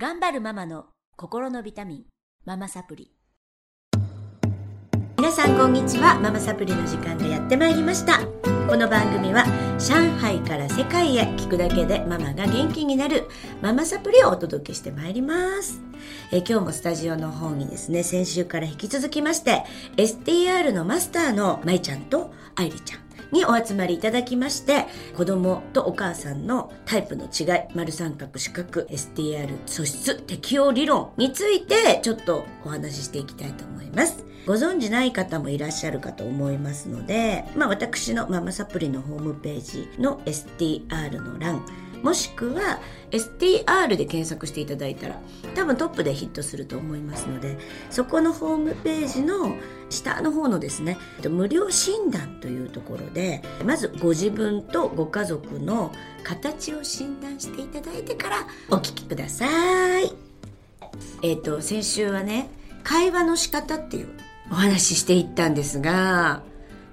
頑張るママの心のビタミンママサプリ。皆さんこんにちは。ママサプリの時間がやってまいりました。この番組は上海から世界へ聞くだけでママが元気になるママサプリをお届けしてまいります。え今日もスタジオの方にですね先週から引き続きまして STR のマスターのまいちゃんと愛理ちゃん。にお集まりいただきまして子供とお母さんのタイプの違い丸三角四角 STR 素質適応理論についてちょっとお話ししていきたいと思います。ご存知ない方もいらっしゃるかと思いますので、まあ、私のママサプリのホームページの STR の欄もしくは STR で検索していただいたら多分トップでヒットすると思いますのでそこのホームページの下の方のですね無料診断というところでまずご自分とご家族の形を診断していただいてからお聞きください。えっ、ー、と先週はね会話の仕方っていうお話ししていったんですが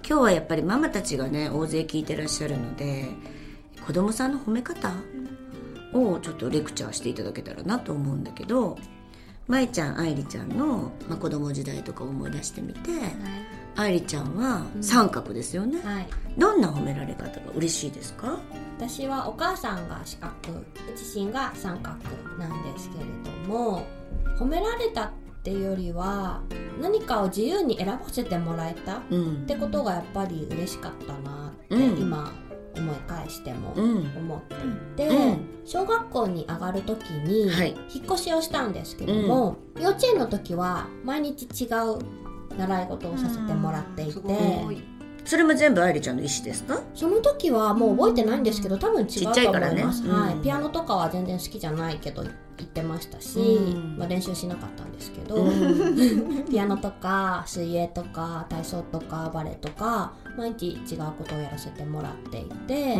今日はやっぱりママたちがね大勢聞いてらっしゃるので子供さんの褒め方をちょっとレクチャーしていただけたらなと思うんだけど舞ちゃん愛梨ちゃんの、まあ、子供時代とか思い出してみて、はい、愛梨ちゃんは三角ですよね、うんはい、どんな褒められ方が嬉しいですか？私はお母さんが四角自身が三角なんですけれども褒められたっていうよりは何かを自由に選ばせてもらえたってことがやっぱり嬉しかったなって、今思い返しても思っていて、うん、小学校に上がる時に引っ越しをしたんですけども、うん、幼稚園の時は毎日違う習い事をさせてもらっていて。それも全部愛梨ちゃんの意思ですか？その時はもう覚えてないんですけど多分違うと思います、ねうん、はい、ピアノとかは全然好きじゃないけど行ってましたし、うん、まあ、練習しなかったんですけど、うん、ピアノとか水泳とか体操とかバレエとか毎日違うことをやらせてもらっていて、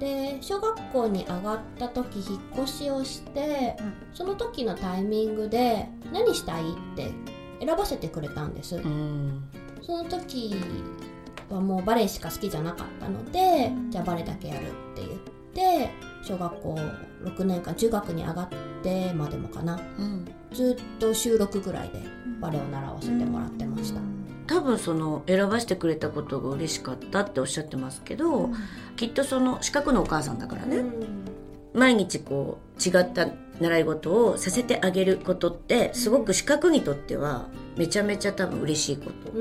で小学校に上がった時引っ越しをして、その時のタイミングで何したいって選ばせてくれたんです。その時はもうバレエしか好きじゃなかったので、じゃあバレエだけやるって言って小学校6年間中学に上がってまでもかな、うん、ずっと週6ぐらいでバレエを習わせてもらってました。多分その選ばせてくれたことが嬉しかったっておっしゃってますけど、うん、きっとその四角のお母さんだからね、うん、毎日こう違った習い事をさせてあげることってすごく四角にとってはめちゃめちゃ多分嬉しいこと。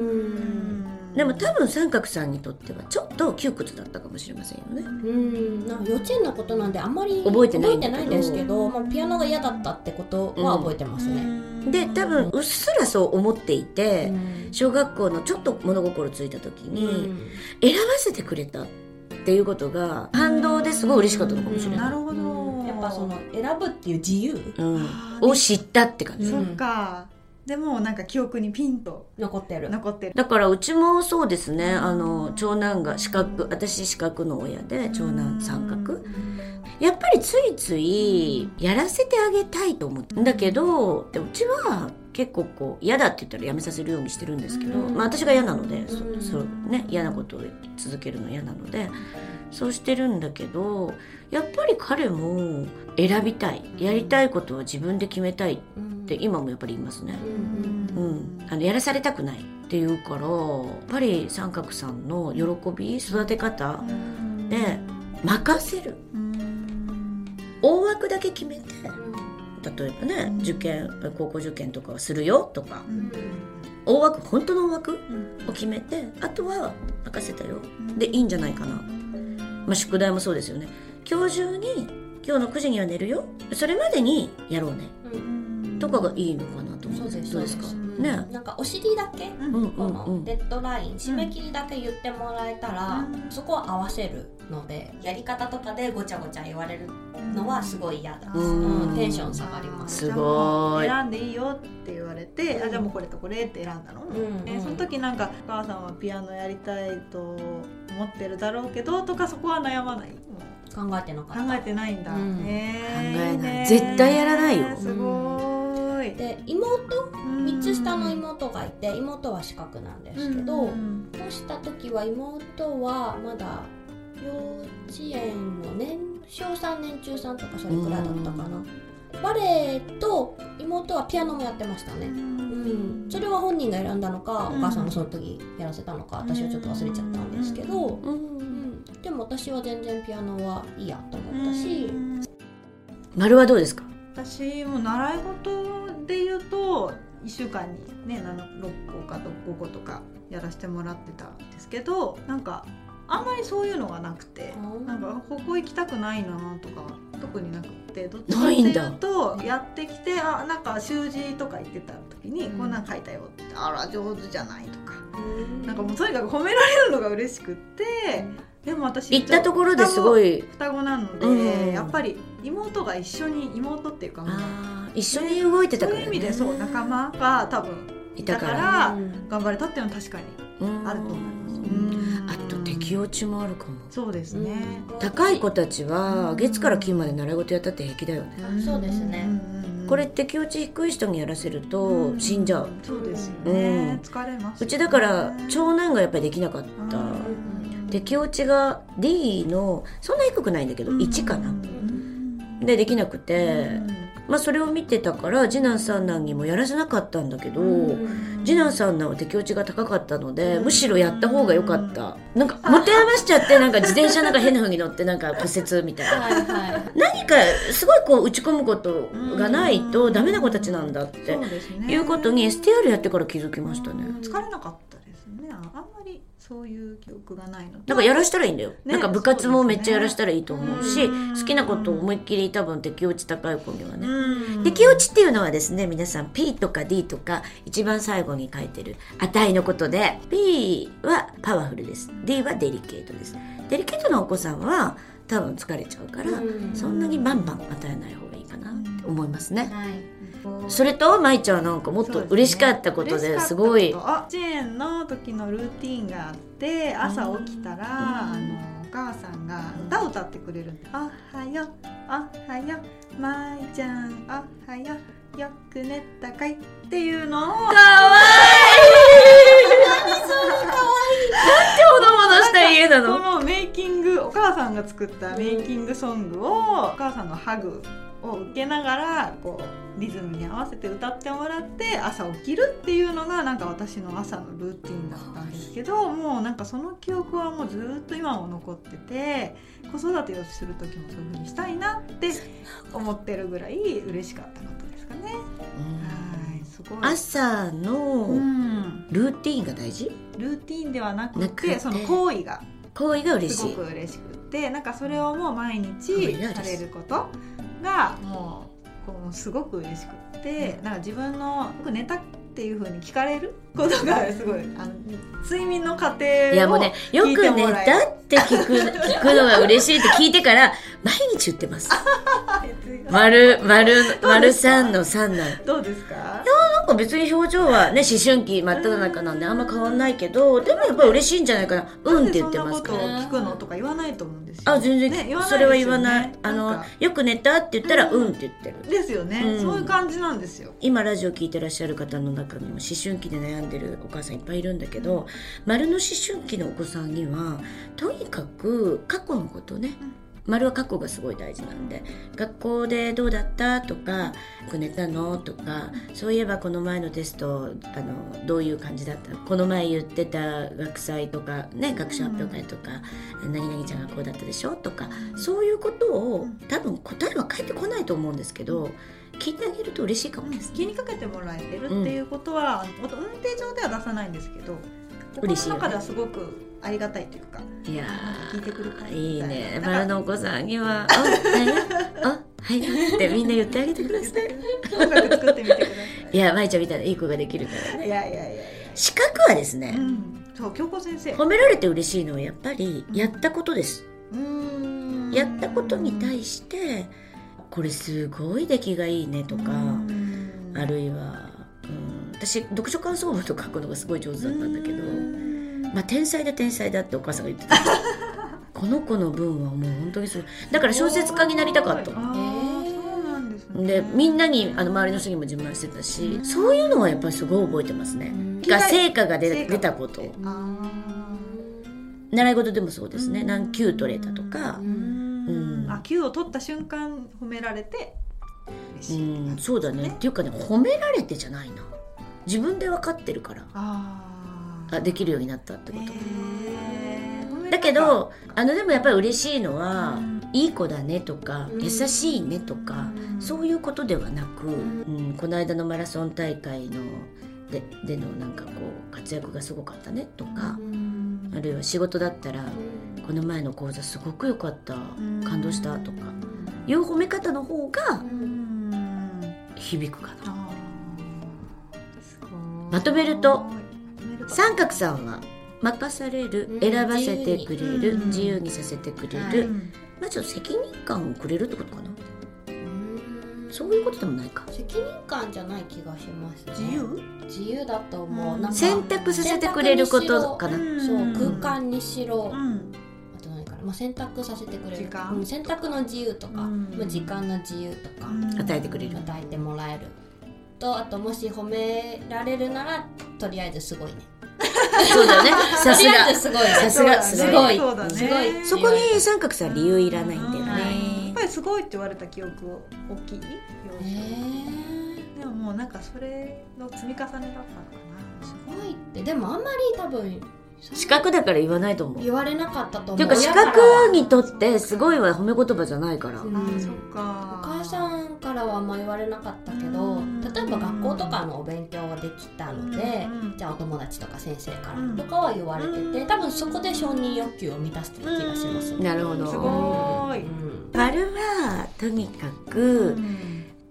でも多分三角さんにとってはちょっと窮屈だったかもしれませんよね。うん。幼稚園のことなんであんまり覚えてないんですけど、まあ、ピアノが嫌だったってことは覚えてますね。うん、で多分うっすらそう思っていて、小学校のちょっと物心ついた時に選ばせてくれたっていうことが反動ですごい嬉しかったのかもしれない。なるほど。やっぱその選ぶっていう自由、うん、を知ったって感じ。そっかでもなんか記憶にピンと残ってる。残ってる。だからうちもそうですね。あの長男が四角私四角の親で長男三角。やっぱりついついやらせてあげたいと思うんだけどでうちは結構こう嫌だって言ったらやめさせるようにしてるんですけど、まあ、私が嫌なのでそそうね嫌なことを続けるの嫌なので。そうしてるんだけどやっぱり彼も選びたい。やりたいことは自分で決めたい。って今もやっぱり言いますね。うん、あのやらされたくないっていうからやっぱり三角さんの喜び育て方で任せる。大枠だけ決めて例えばね受験高校受験とかはするよとか。大枠本当の大枠を決めてあとは任せたよ。でいいんじゃないかな。まあ、宿題もそうですよね。今日中に今日の9時には寝るよ。それまでにやろうね、うん、とかがいいのかなと思ってどうですか？ね、なんかお尻だけ、うん、このデッドライン、締め切りだけ言ってもらえたら、そこは合わせるのでやり方とかでごちゃごちゃ言われるのはすごい嫌だ、うん、テンション下がります。すごい。選んでいいよって言われて、あじゃあもうこれとこれって選んだの、うその時なんかお母さんはピアノやりたいと思ってるだろうけどとかそこは悩まない？考えてなか考えてないんだ、うん、考えない。絶対やらないよ。すごいで妹？3つ下の妹がいて妹は四角なんですけど、そうした時は妹はまだ幼稚園の年少3年中3とかそれくらいだったかな、バレエと妹はピアノもやってましたね、うん、それは本人が選んだのか、お母さんもその時やらせたのか私はちょっと忘れちゃったんですけど、うんでも私は全然ピアノはいいやと思ったし、丸はどうですか？私も習い事で言うと1週間にね6個か5個とかやらせてもらってたんですけどなんかあんまりそういうのがなくてなんかここ行きたくないなとか特になくてどっちかっていうとやってきてあなんか習字とか言ってた時に、こんなん書いたよってあら上手じゃないとか、なんかもうとにかく褒められるのが嬉しくって、でも私行ったところですごい。双子なので、うん、やっぱり妹が一緒に妹っていうか一緒に動いてたから、ね、そういう意味でそう仲間が多分いたから頑張れたっていうのは確かにあると思います。あと適応値もあるかも。そうですね。高い子たちは月から金まで習い事やったって平気だよね。そうですね。これ適応値低い人にやらせると死んじゃう。そうですよね。疲れます。うちだから長男がやっぱりできなかった。適応値が D のそんな低くないんだけど1かな。でできなくて。まあ、それを見てたから次男三男にもやらせなかったんだけど、次男三男は適応値が高かったので、むしろやった方が良かった、なんか持て余しちゃってなんか自転車なんか変な風に乗ってなんか骨折みたいな。はい、何かすごいこう打ち込むことがないとダメな子たちなんだっていうことに STR やってから気づきましたね。疲れなかったですね。あんまりそういう記憶がないのなんかやらしたらいいんだよ、ね、なんか部活もめっちゃやらしたらいいと思うし、ね、好きなことを思いっきり多分適応値高い子にはね。適応値っていうのはですね皆さん P とか D とか一番最後に書いてる値のことで P はパワフルです。D はデリケートです。デリケートなお子さんは多分疲れちゃうからそんなにバンバン与えない方がいいかなって思いますね、はいそれと舞ちゃんなんかもっと嬉しかったことですごい。あチェーンの時のルーティンがあって朝起きたら、あのお母さんが歌を歌ってくれる「おはようおはよう舞ちゃんおはようよく寝たかい」っていうのを。かわいい。何それかわいい。なんてほのぼのした家なの？このメイキングお母さんが作ったメイキングソングをお母さんのハグを受けながらこうリズムに合わせて歌ってもらって朝起きるっていうのがなんか私の朝のルーティンだったんですけどもうなんかその記憶はもうずっと今も残ってて子育てをする時もそういうふうにしたいなって思ってるぐらい嬉しかったことですかね。はいすごい。朝のルーティンが大事、ルーティンではなくてその行為が行為が嬉しい。すごく嬉しくてなんかそれをもう毎日されることがもうこうすごく嬉しくって、なんか自分の僕寝たっていうふうに聞かれることがすごいあの睡眠の過程をいやもうねよく寝たって聞く 聞くのが嬉しいって聞いてから毎日言ってます。丸丸丸三の三なんどうですか？い別に表情はね思春期真っ只中なんであんま変わんないけどでもやっぱり嬉しいんじゃないかな。うんって言ってますから。聞くのとか言わないと思うんですよ。あ全然、ね、それは言わない。あのよく寝たって言ったらうん。って言ってる。ですよね、そういう感じなんですよ。今ラジオ聞いてらっしゃる方の中にも思春期で悩んでるお母さんいっぱいいるんだけど丸の思春期のお子さんにはとにかく過去のことね、丸は過去がすごい大事なんで学校でどうだった？とか寝たの？とかそういえばこの前のテストあのどういう感じだった？この前言ってた学祭とかね学習発表会とか、うん、何々ちゃんがこうだったでしょ？とかそういうことを多分答えは返ってこないと思うんですけど聞いてあげると嬉しいかもです、気にかけてもらえてるっていうことは、うん、運転上では出さないんですけど心の中ではすごくありがたいというかいや聞いてくるかいいね。丸のお子さんには「あははい」ってみんな言ってあげてください。音楽作ってみてください。いや舞ちゃんみたいないい子ができるからね。いやいやいやいや。資格はですね、うん、そう京子先生。褒められて嬉しいのはやっぱりやったことです、うん、やったことに対してこれすごい出来がいいねとかあるいは、うん、私読書感想文と書くのがすごい上手だったんだけどまあ天才だ天才だってお母さんが言ってた。この子の文はもう本当にそうだから小説家になりたかったでみんなにあの周りの人にも自慢してたしそういうのはやっぱりすごい覚えてますね。が成果が出出たこと。習い事でもそうですね。何級取れたとか。あ Q を取った瞬間褒められてうん。そうだね。っていうかね褒められてじゃないな自分で分かってるから。ああできるようになったってこと。だけどあのでもやっぱり嬉しいのは、うん、いい子だねとか、うん、優しいねとか、うん、そういうことではなく、うんこの間のマラソン大会のででのなんかこう活躍がすごかったねとか、あるいは仕事だったら、この前の講座すごく良かった感動したとかいう褒め方の方が響くかな。まとめると三角さんは任される、選ばせてくれる、自由に。させてくれる、まあちょっと責任感をくれるってことかな。そういうことでもないか。責任感じゃない気がします、ね、自由？自由だと思う、うん、選択させてくれることかな。そう。空間にしろ、うん、あと何かな、まあ、選択させてくれる。うん、選択の自由とか、まあ、時間の自由とか、与えてくれる。与えてもらえるとあともし褒められるならとりあえずすごいねそうだよね。さすが。すごい。さすが。すごい。すごい。そこに三角さん理由いらないんだよね。やっぱりすごいって言われた記憶大きい。でももうなんかそれの積み重ねだったのかな。すごいってでもあんまり多分資格だから言わないと思う。言われなかったと思う。ていうか資格にとってすごいは褒め言葉じゃないから、うん、あそっか。お母さんからはあんま言われなかったけど例えば学校とかのお勉強ができたのでじゃあお友達とか先生からとかは言われてて多分そこで承認欲求を満たしてる気がします、なるほど。すごい、丸はとにかく、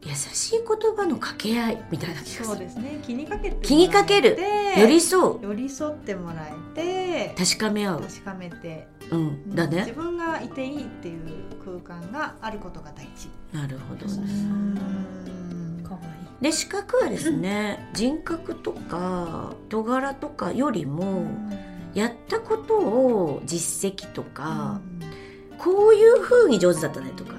優しい言葉の掛け合いみたいな気がする。そうですね。気にかけて気にかける。寄り添う。寄り添ってもらえて。確かめ合う。確かめて。うん。だね。自分がいていいっていう空間があることが大事。なるほど。ねで資格はですね人格とか人柄とかよりもやったことを実績とかこういうふうに上手だったねとか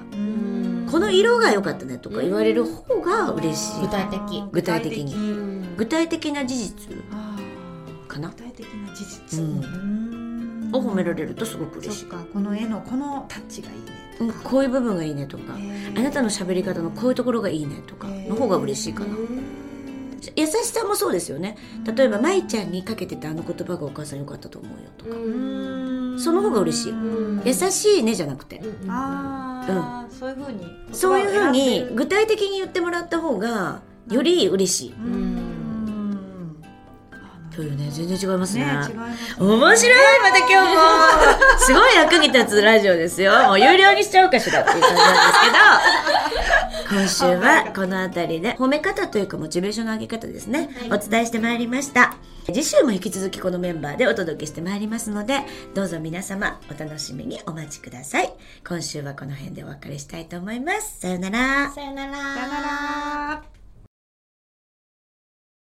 この色が良かったねとか言われる方が嬉しい、具体的。具体的に。具体的。な事実。かな。具体的な事実、を褒められるとすごく嬉しい。この絵のこのタッチがいいねうん、こういう部分がいいねとか。あなたの喋り方のこういうところがいいねとかの方が嬉しいかな。優しさもそうですよね。例えば舞ちゃんにかけてたあの言葉がお母さんよかったと思うよとかその方が嬉しい優しいねじゃなくて。ああ、うん、そういうふうに。そういうふうに具体的に言ってもらった方がより嬉しい。というね全然違いますね。ねます面白いまた今日も。すごい役に立つラジオですよ。もう有料にしちゃおうかしらっていう感じなんですけど、今週はこの辺りで褒め方というかモチベーションの上げ方ですね、はい、お伝えしてまいりました。次週も引き続きこのメンバーでお届けしてまいりますので、どうぞ皆様お楽しみにお待ちください。今週はこの辺でお別れしたいと思います。さよなら。さよなら。さよなら。